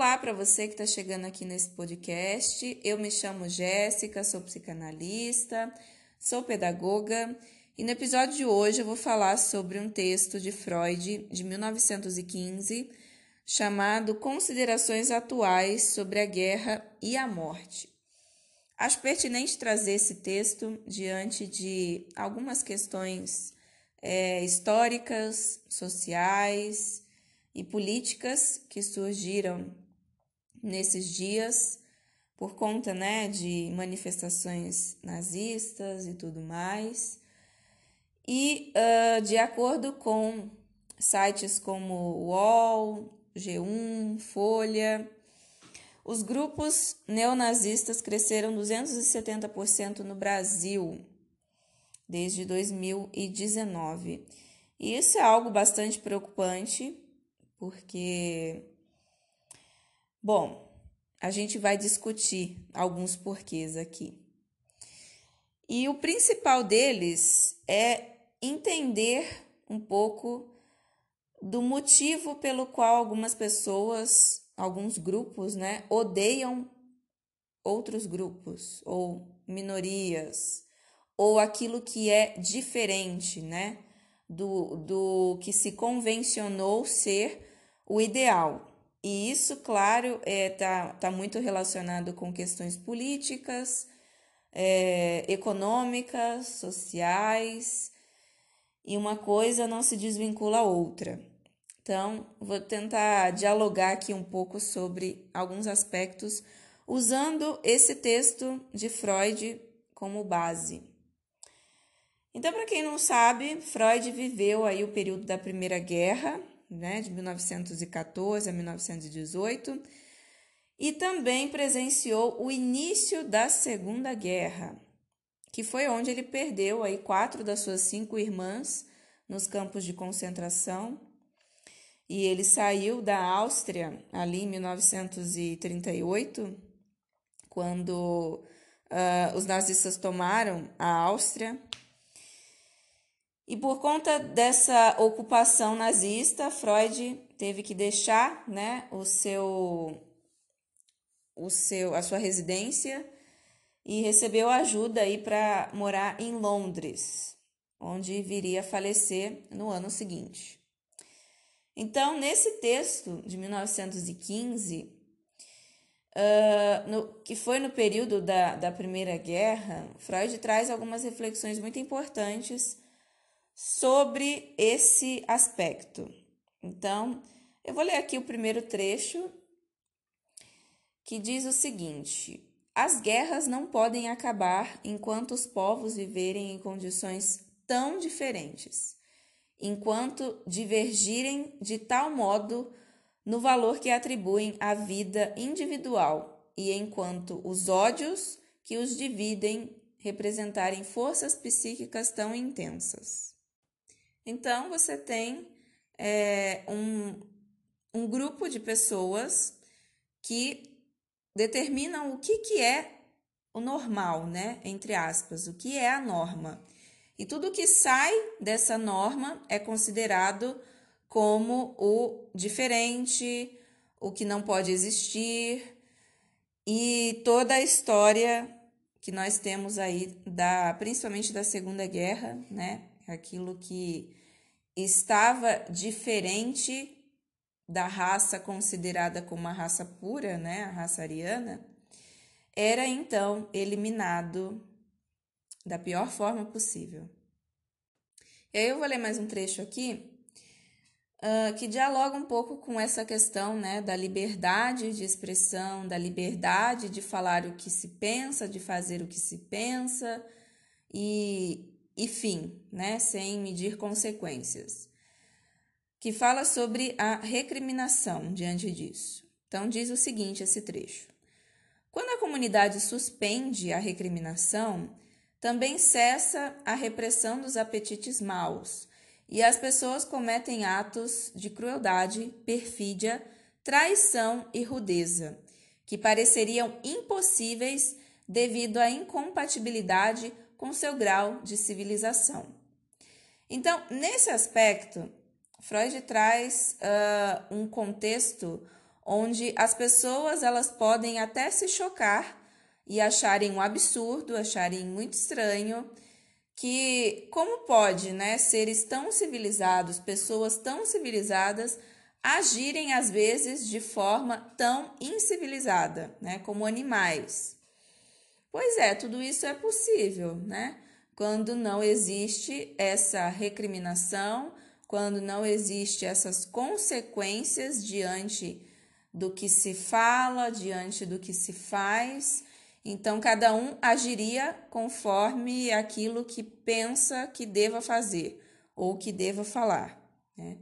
Olá para você que está chegando aqui nesse podcast. Eu me chamo Jéssica, sou psicanalista, sou pedagoga e no episódio de hoje eu vou falar sobre um texto de Freud de 1915 chamado Considerações Atuais sobre a Guerra e a Morte. Acho pertinente trazer esse texto diante de algumas questões é, históricas, sociais e políticas que surgiram nesses dias por conta né, de manifestações nazistas e tudo mais. E uh, de acordo com sites como UOL, G1, Folha, os grupos neonazistas cresceram 270% no Brasil desde 2019. E isso é algo bastante preocupante, porque, bom, a gente vai discutir alguns porquês aqui. E o principal deles é entender um pouco do motivo pelo qual algumas pessoas, alguns grupos, né, odeiam outros grupos ou minorias ou aquilo que é diferente, né, do, do que se convencionou ser o ideal. E isso, claro, está é, tá, tá muito relacionado com questões políticas, é, econômicas, sociais, e uma coisa não se desvincula a outra. Então, vou tentar dialogar aqui um pouco sobre alguns aspectos usando esse texto de Freud como base. Então, para quem não sabe, Freud viveu aí o período da Primeira Guerra, né, de 1914 a 1918, e também presenciou o início da Segunda Guerra, que foi onde ele perdeu aí quatro das suas cinco irmãs nos campos de concentração. E ele saiu da Áustria ali em 1938, quando uh, os nazistas tomaram a Áustria. E por conta dessa ocupação nazista, Freud teve que deixar né, o seu, o seu, a sua residência e recebeu ajuda para morar em Londres, onde viria a falecer no ano seguinte. Então, nesse texto de 1915, uh, no, que foi no período da, da Primeira Guerra, Freud traz algumas reflexões muito importantes sobre esse aspecto. Então, eu vou ler aqui o primeiro trecho que diz o seguinte: as guerras não podem acabar enquanto os povos viverem em condições tão diferentes, enquanto divergirem de tal modo no valor que atribuem à vida individual e enquanto os ódios que os dividem representarem forças psíquicas tão intensas. Então, você tem é, um, um grupo de pessoas que determinam o que, que é o normal, né? Entre aspas, o que é a norma. E tudo que sai dessa norma é considerado como o diferente, o que não pode existir, e toda a história que nós temos aí da principalmente da Segunda Guerra, né? Aquilo que estava diferente da raça considerada como uma raça pura, né, a raça ariana, era então eliminado da pior forma possível. E aí eu vou ler mais um trecho aqui uh, que dialoga um pouco com essa questão né, da liberdade de expressão, da liberdade de falar o que se pensa, de fazer o que se pensa e, e fim, né, sem medir consequências que fala sobre a recriminação diante disso. Então, diz o seguinte: esse trecho. Quando a comunidade suspende a recriminação, também cessa a repressão dos apetites maus e as pessoas cometem atos de crueldade, perfídia, traição e rudeza, que pareceriam impossíveis devido à incompatibilidade com seu grau de civilização. Então, nesse aspecto, Freud traz uh, um contexto onde as pessoas elas podem até se chocar e acharem um absurdo, acharem muito estranho que como pode, né, seres tão civilizados, pessoas tão civilizadas agirem às vezes de forma tão incivilizada, né, como animais. Pois é, tudo isso é possível, né? Quando não existe essa recriminação, quando não existe essas consequências diante do que se fala, diante do que se faz, então cada um agiria conforme aquilo que pensa que deva fazer ou que deva falar, né?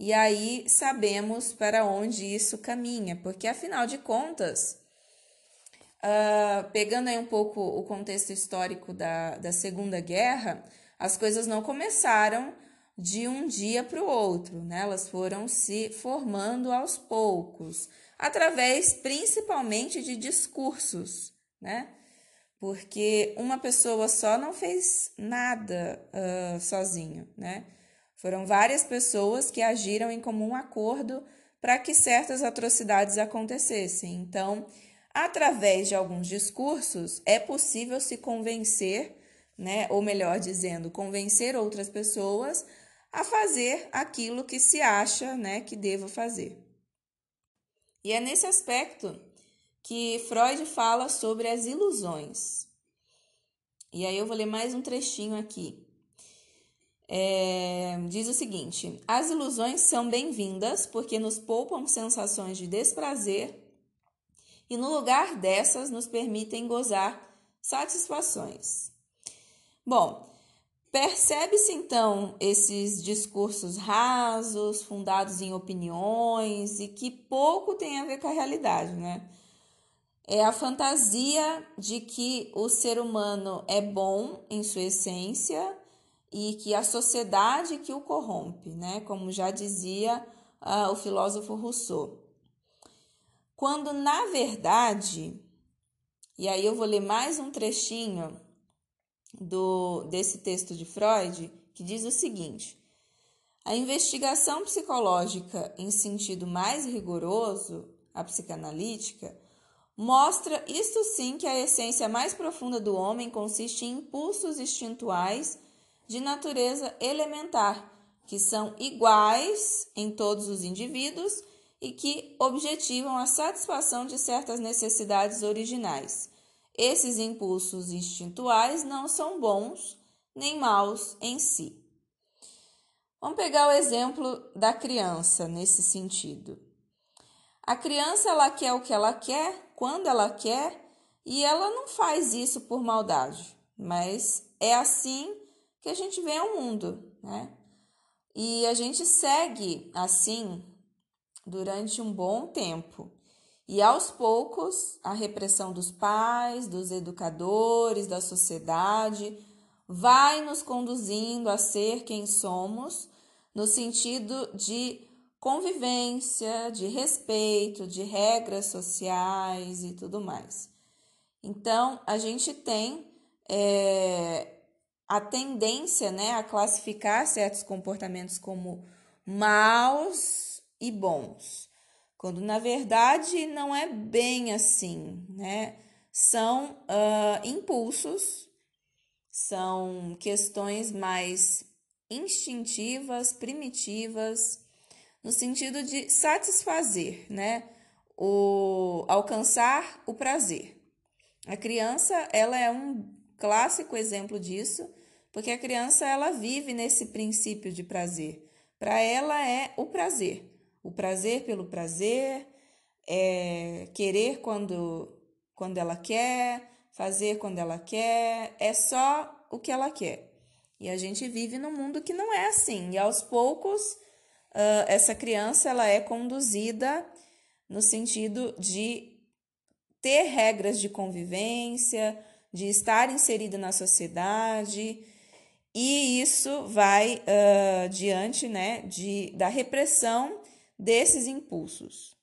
E aí sabemos para onde isso caminha, porque afinal de contas, uh, pegando aí um pouco o contexto histórico da, da Segunda Guerra, as coisas não começaram de um dia para o outro, né? Elas foram se formando aos poucos, através principalmente de discursos, né? Porque uma pessoa só não fez nada uh, sozinho, né? Foram várias pessoas que agiram em comum acordo para que certas atrocidades acontecessem. Então, através de alguns discursos, é possível se convencer, né, ou melhor dizendo, convencer outras pessoas a fazer aquilo que se acha, né, que deva fazer. E é nesse aspecto que Freud fala sobre as ilusões. E aí eu vou ler mais um trechinho aqui é, diz o seguinte: as ilusões são bem-vindas porque nos poupam sensações de desprazer e, no lugar dessas, nos permitem gozar satisfações. Bom, percebe-se então esses discursos rasos, fundados em opiniões e que pouco tem a ver com a realidade, né? É a fantasia de que o ser humano é bom em sua essência e que a sociedade que o corrompe, né? Como já dizia uh, o filósofo Rousseau. Quando na verdade, e aí eu vou ler mais um trechinho do desse texto de Freud, que diz o seguinte: a investigação psicológica em sentido mais rigoroso, a psicanalítica, mostra isto sim que a essência mais profunda do homem consiste em impulsos instintuais de natureza elementar, que são iguais em todos os indivíduos e que objetivam a satisfação de certas necessidades originais. Esses impulsos instintuais não são bons nem maus em si. Vamos pegar o exemplo da criança nesse sentido. A criança ela quer o que ela quer, quando ela quer, e ela não faz isso por maldade, mas é assim que a gente vê ao mundo, né? E a gente segue assim durante um bom tempo. E aos poucos, a repressão dos pais, dos educadores, da sociedade vai nos conduzindo a ser quem somos, no sentido de convivência, de respeito, de regras sociais e tudo mais. Então, a gente tem é, a tendência né, a classificar certos comportamentos como maus e bons, quando na verdade não é bem assim, né? São uh, impulsos, são questões mais instintivas, primitivas, no sentido de satisfazer, né? O alcançar o prazer. A criança, ela é um clássico exemplo disso porque a criança ela vive nesse princípio de prazer. Para ela é o prazer, o prazer pelo prazer, é querer quando quando ela quer, fazer quando ela quer, é só o que ela quer. E a gente vive num mundo que não é assim. E aos poucos, uh, essa criança ela é conduzida no sentido de ter regras de convivência, de estar inserida na sociedade, e isso vai uh, diante né, de, da repressão desses impulsos.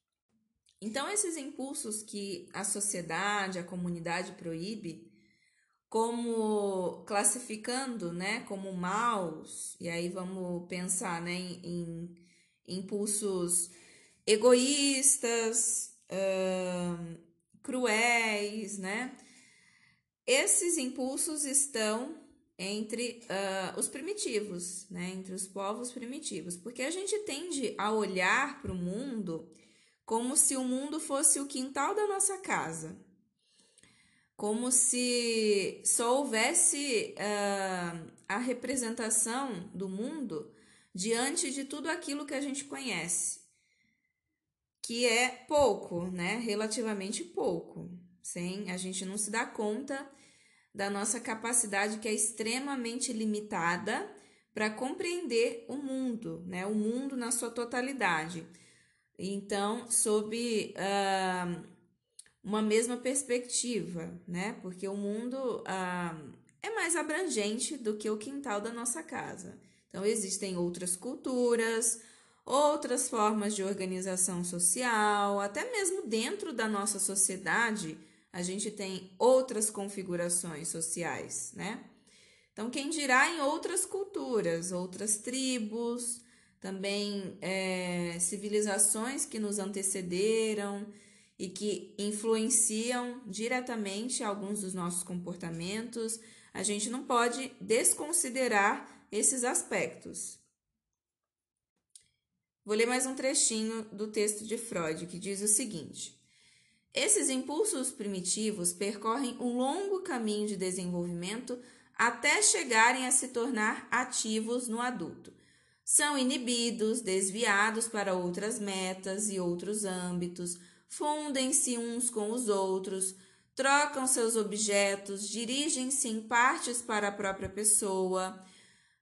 Então, esses impulsos que a sociedade, a comunidade proíbe, como classificando né, como maus, e aí vamos pensar né, em, em impulsos egoístas, cruéis, né? Esses impulsos estão entre uh, os primitivos, né? Entre os povos primitivos, porque a gente tende a olhar para o mundo como se o mundo fosse o quintal da nossa casa, como se só houvesse uh, a representação do mundo diante de tudo aquilo que a gente conhece, que é pouco, né? Relativamente pouco. Sem a gente não se dá conta da nossa capacidade que é extremamente limitada para compreender o mundo, né? O mundo na sua totalidade. Então, sob uh, uma mesma perspectiva, né? Porque o mundo uh, é mais abrangente do que o quintal da nossa casa. Então, existem outras culturas, outras formas de organização social, até mesmo dentro da nossa sociedade, a gente tem outras configurações sociais, né? Então, quem dirá em outras culturas, outras tribos, também é, civilizações que nos antecederam e que influenciam diretamente alguns dos nossos comportamentos, a gente não pode desconsiderar esses aspectos. Vou ler mais um trechinho do texto de Freud que diz o seguinte: Esses impulsos primitivos percorrem um longo caminho de desenvolvimento até chegarem a se tornar ativos no adulto. São inibidos, desviados para outras metas e outros âmbitos, fundem-se uns com os outros, trocam seus objetos, dirigem-se em partes para a própria pessoa.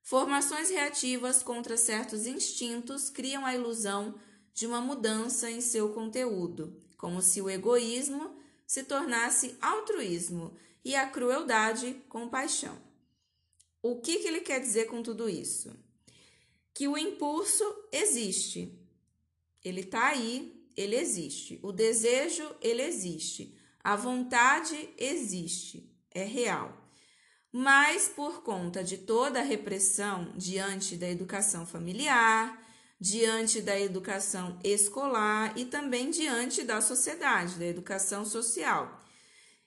Formações reativas contra certos instintos criam a ilusão de uma mudança em seu conteúdo, como se o egoísmo se tornasse altruísmo e a crueldade compaixão. O que, que ele quer dizer com tudo isso? Que o impulso existe, ele está aí, ele existe. O desejo, ele existe. A vontade existe, é real. Mas por conta de toda a repressão diante da educação familiar, diante da educação escolar e também diante da sociedade, da educação social,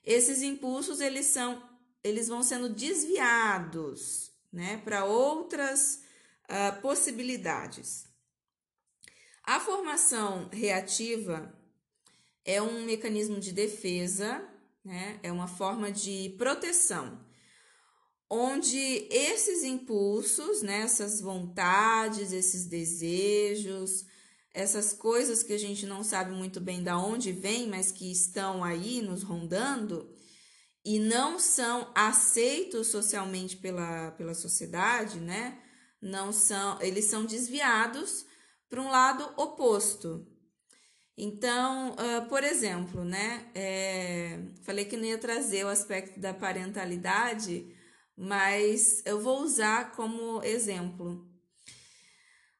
esses impulsos eles são eles vão sendo desviados, né, para outras uh, possibilidades. A formação reativa é um mecanismo de defesa, né? é uma forma de proteção, onde esses impulsos, né? essas vontades, esses desejos, essas coisas que a gente não sabe muito bem da onde vem, mas que estão aí nos rondando e não são aceitos socialmente pela, pela sociedade, né? Não são, eles são desviados para um lado oposto, então, uh, por exemplo, né, é, falei que não ia trazer o aspecto da parentalidade, mas eu vou usar como exemplo.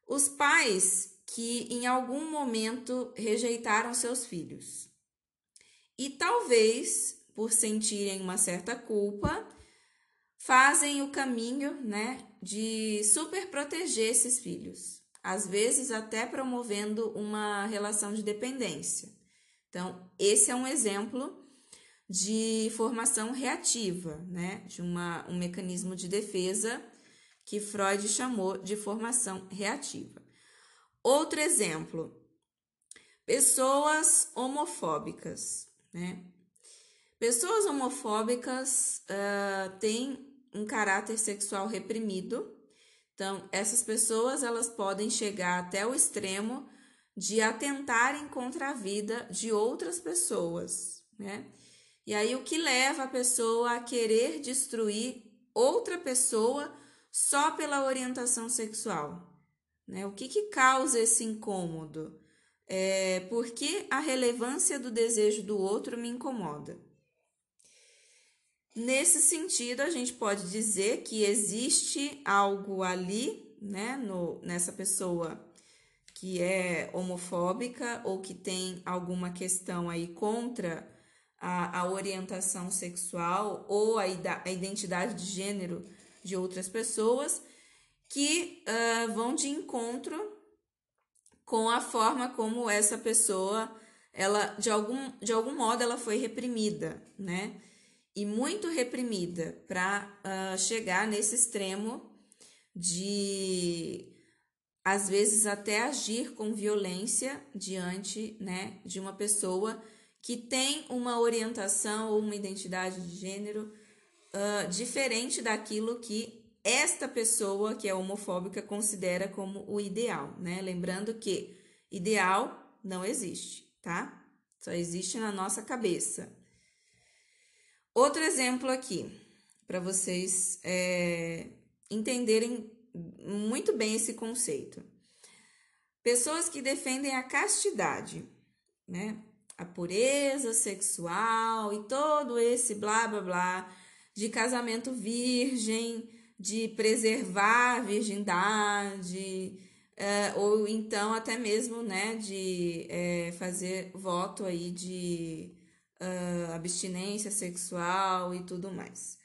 Os pais que em algum momento rejeitaram seus filhos. E talvez, por sentirem uma certa culpa, fazem o caminho, né, de super proteger esses filhos às vezes até promovendo uma relação de dependência. Então, esse é um exemplo de formação reativa, né? De uma, um mecanismo de defesa que Freud chamou de formação reativa. Outro exemplo, pessoas homofóbicas, né? Pessoas homofóbicas uh, têm um caráter sexual reprimido então, essas pessoas elas podem chegar até o extremo de atentarem contra a vida de outras pessoas, né? E aí o que leva a pessoa a querer destruir outra pessoa só pela orientação sexual, né? O que que causa esse incômodo? É porque a relevância do desejo do outro me incomoda. Nesse sentido, a gente pode dizer que existe algo ali, né, no, nessa pessoa que é homofóbica ou que tem alguma questão aí contra a, a orientação sexual ou a, a, identidade de gênero de outras pessoas que uh, vão de encontro com a forma como essa pessoa, ela de algum, de algum modo, ela foi reprimida, né? E muito reprimida para uh, ah, chegar nesse extremo de às vezes até agir com violência diante né, de uma pessoa que tem uma orientação ou uma identidade de gênero uh, diferente daquilo que esta pessoa que é homofóbica considera como o ideal, né? Lembrando que ideal não existe, tá? Só existe na nossa cabeça. Outro exemplo aqui, para vocês é, entenderem muito bem esse conceito. Pessoas que defendem a castidade, né? A pureza sexual e todo esse blá blá blá de casamento virgem, de preservar a virgindade, é, ou então até mesmo, né, de é, fazer voto aí de uh, abstinência sexual e tudo mais.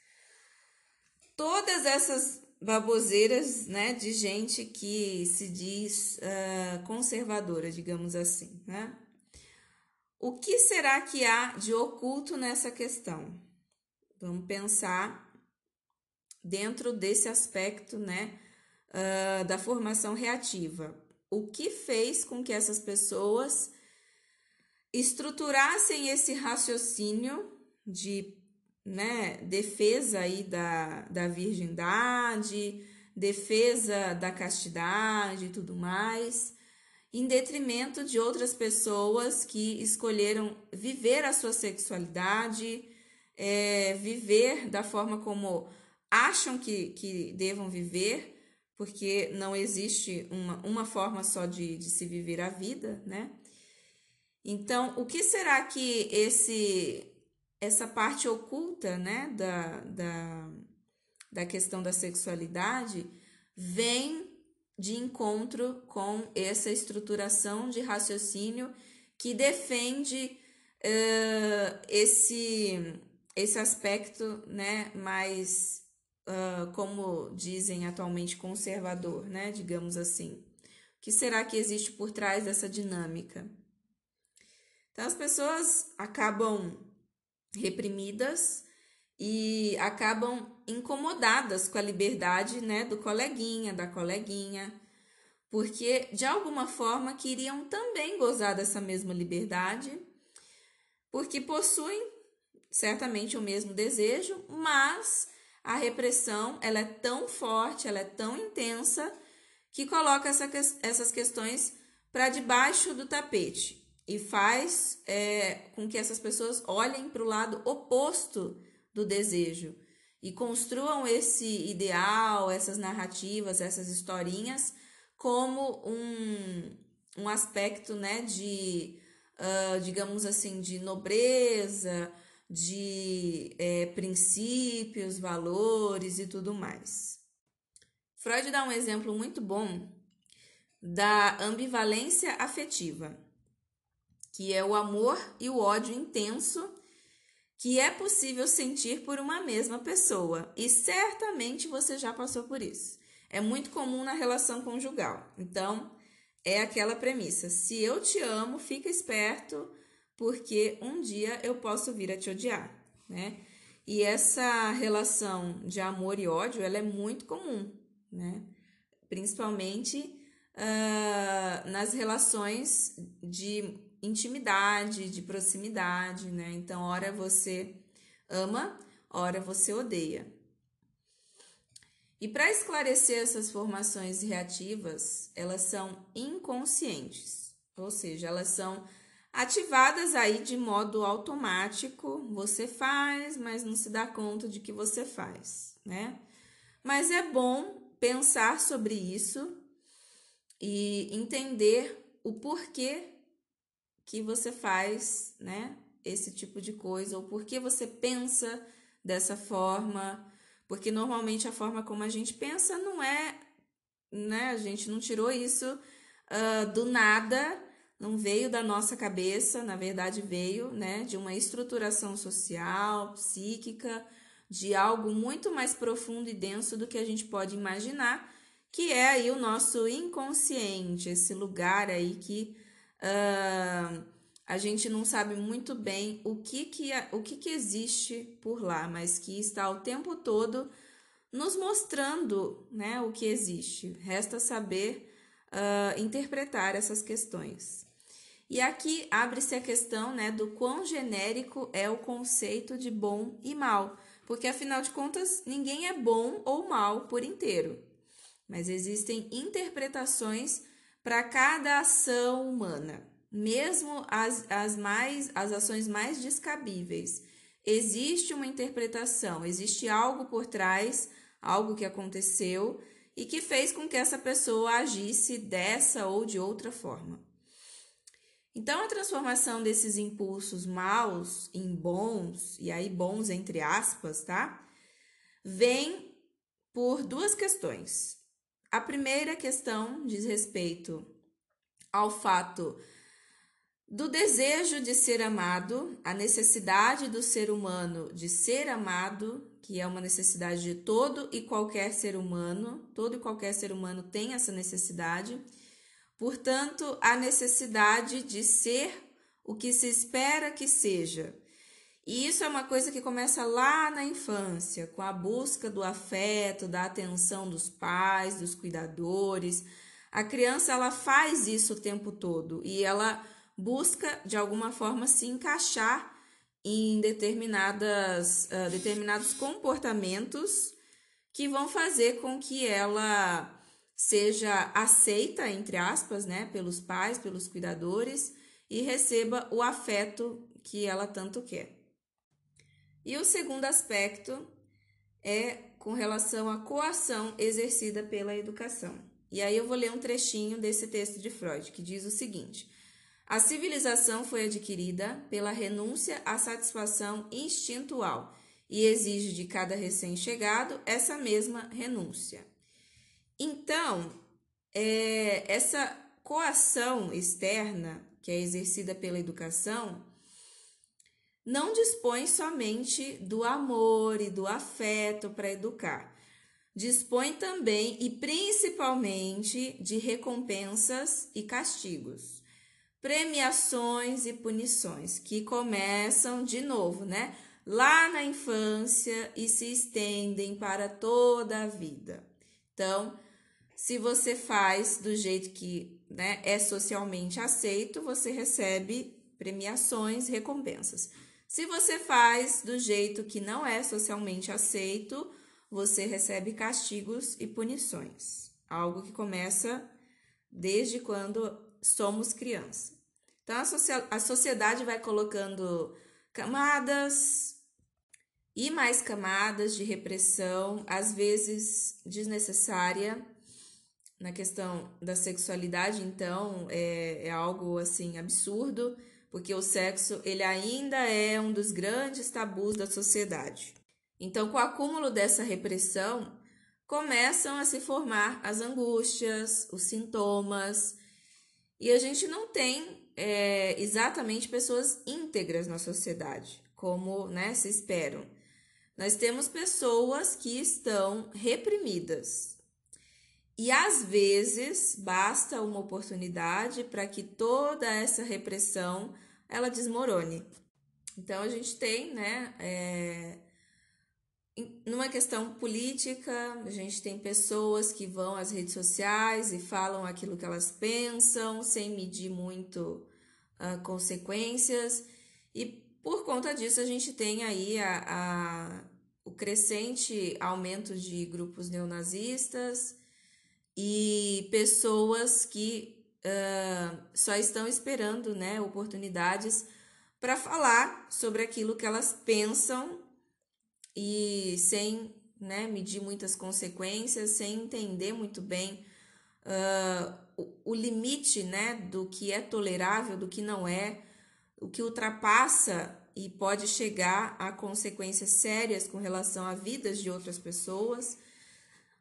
Todas essas baboseiras, né, de gente que se diz uh, conservadora, digamos assim, né? O que será que há de oculto nessa questão? Vamos pensar dentro desse aspecto, né, uh, da formação reativa. O que fez com que essas pessoas estruturassem esse raciocínio de né, defesa aí da, da virgindade, defesa da castidade e tudo mais, em detrimento de outras pessoas que escolheram viver a sua sexualidade, é, viver da forma como acham que, que devam viver, porque não existe uma, uma forma só de, de se viver a vida, né? Então, o que será que esse essa parte oculta, né, da, da, da questão da sexualidade vem de encontro com essa estruturação de raciocínio que defende uh, esse esse aspecto, né, mais, uh, como dizem atualmente, conservador, né, digamos assim. O que será que existe por trás dessa dinâmica? Então, as pessoas acabam reprimidas e acabam incomodadas com a liberdade, né, do coleguinha, da coleguinha, porque de alguma forma queriam também gozar dessa mesma liberdade, porque possuem certamente o mesmo desejo, mas a repressão ela é tão forte, ela é tão intensa que coloca essa, essas questões para debaixo do tapete e faz é, com que essas pessoas olhem para o lado oposto do desejo e construam esse ideal, essas narrativas, essas historinhas como um, um aspecto, né, de, uh, digamos assim, de nobreza, de é, princípios, valores e tudo mais. Freud dá um exemplo muito bom da ambivalência afetiva, que é o amor e o ódio intenso que é possível sentir por uma mesma pessoa, e certamente você já passou por isso. É muito comum na relação conjugal. Então, é aquela premissa: se eu te amo, fica esperto porque um dia eu posso vir a te odiar, né? E essa relação de amor e ódio, ela é muito comum, né? Principalmente uh, nas relações de intimidade, de proximidade, né? Então, ora você ama, ora você odeia. E para esclarecer essas formações reativas, elas são inconscientes, ou seja, elas são ativadas aí de modo automático. Você faz, mas não se dá conta de que você faz, né? Mas é bom pensar sobre isso e entender o porquê que você faz, né? Esse tipo de coisa, ou porquê você pensa dessa forma, porque normalmente a forma como a gente pensa não é, né? A gente não tirou isso uh, do nada não veio da nossa cabeça, na verdade veio, né, de uma estruturação social, psíquica, de algo muito mais profundo e denso do que a gente pode imaginar, que é aí o nosso inconsciente, esse lugar aí que uh, a gente não sabe muito bem o que que, o que que existe por lá, mas que está o tempo todo nos mostrando né, o que existe. Resta saber uh, interpretar essas questões. E aqui abre-se a questão né, do quão genérico é o conceito de bom e mal, porque afinal de contas ninguém é bom ou mal por inteiro, mas existem interpretações para cada ação humana, mesmo as, as, mais, as ações mais descabíveis. Existe uma interpretação, existe algo por trás, algo que aconteceu e que fez com que essa pessoa agisse dessa ou de outra forma. Então, a transformação desses impulsos maus em bons, e aí bons entre aspas, tá? Vem por duas questões. A primeira questão diz respeito ao fato do desejo de ser amado, a necessidade do ser humano de ser amado, que é uma necessidade de todo e qualquer ser humano, todo e qualquer ser humano tem essa necessidade. Portanto, a necessidade de ser o que se espera que seja. E isso é uma coisa que começa lá na infância, com a busca do afeto, da atenção dos pais, dos cuidadores. A criança ela faz isso o tempo todo e ela busca de alguma forma se encaixar em determinadas, uh, determinados comportamentos que vão fazer com que ela seja aceita, entre aspas, né, pelos pais, pelos cuidadores e receba o afeto que ela tanto quer. E o segundo aspecto é com relação à coação exercida pela educação. E aí eu vou ler um trechinho desse texto de Freud, que diz o seguinte: a civilização foi adquirida pela renúncia à satisfação instintual e exige de cada recém-chegado essa mesma renúncia. Então, é, essa coação externa que é exercida pela educação não dispõe somente do amor e do afeto para educar. Dispõe também e principalmente de recompensas e castigos premiações e punições que começam de novo, né? Lá na infância e se estendem para toda a vida. Então, se você faz do jeito que né, é socialmente aceito, você recebe premiações, recompensas. Se você faz do jeito que não é socialmente aceito, você recebe castigos e punições. Algo que começa desde quando somos criança. Então a, sociedade vai colocando camadas e mais camadas de repressão, às vezes desnecessária. Na questão da sexualidade, então, é, é algo assim absurdo, porque o sexo ele ainda é um dos grandes tabus da sociedade. Então, com o acúmulo dessa repressão, começam a se formar as angústias, os sintomas, e a gente não tem é, exatamente pessoas íntegras na sociedade, como né, se esperam. Nós temos pessoas que estão reprimidas. E às vezes basta uma oportunidade para que toda essa repressão ela desmorone. Então a gente tem, né, é, numa questão política, a gente tem pessoas que vão às redes sociais e falam aquilo que elas pensam, sem medir muito uh, consequências, e por conta disso a gente tem aí a, a, o crescente aumento de grupos neonazistas e pessoas que uh, só estão esperando né, oportunidades para falar sobre aquilo que elas pensam e sem né, medir muitas consequências, sem entender muito bem uh, o, o, limite né, do que é tolerável, do que não é, o que ultrapassa e pode chegar a consequências sérias com relação a vidas de outras pessoas.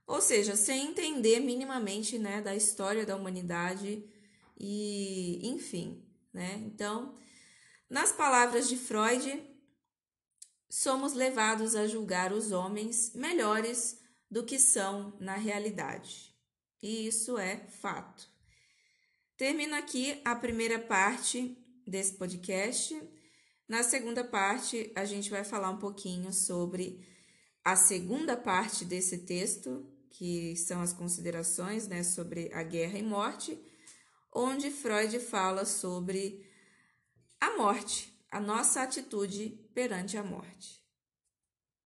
Ou seja, sem entender minimamente né, da história da humanidade e, enfim, né? Então, nas palavras de Freud, somos levados a julgar os homens melhores do que são na realidade. e isso é fato. Termino aqui a primeira parte desse podcast. Na segunda parte, a gente vai falar um pouquinho sobre a segunda parte desse texto, que são as considerações né, sobre a guerra e morte, onde Freud fala sobre a morte, a nossa atitude perante a morte.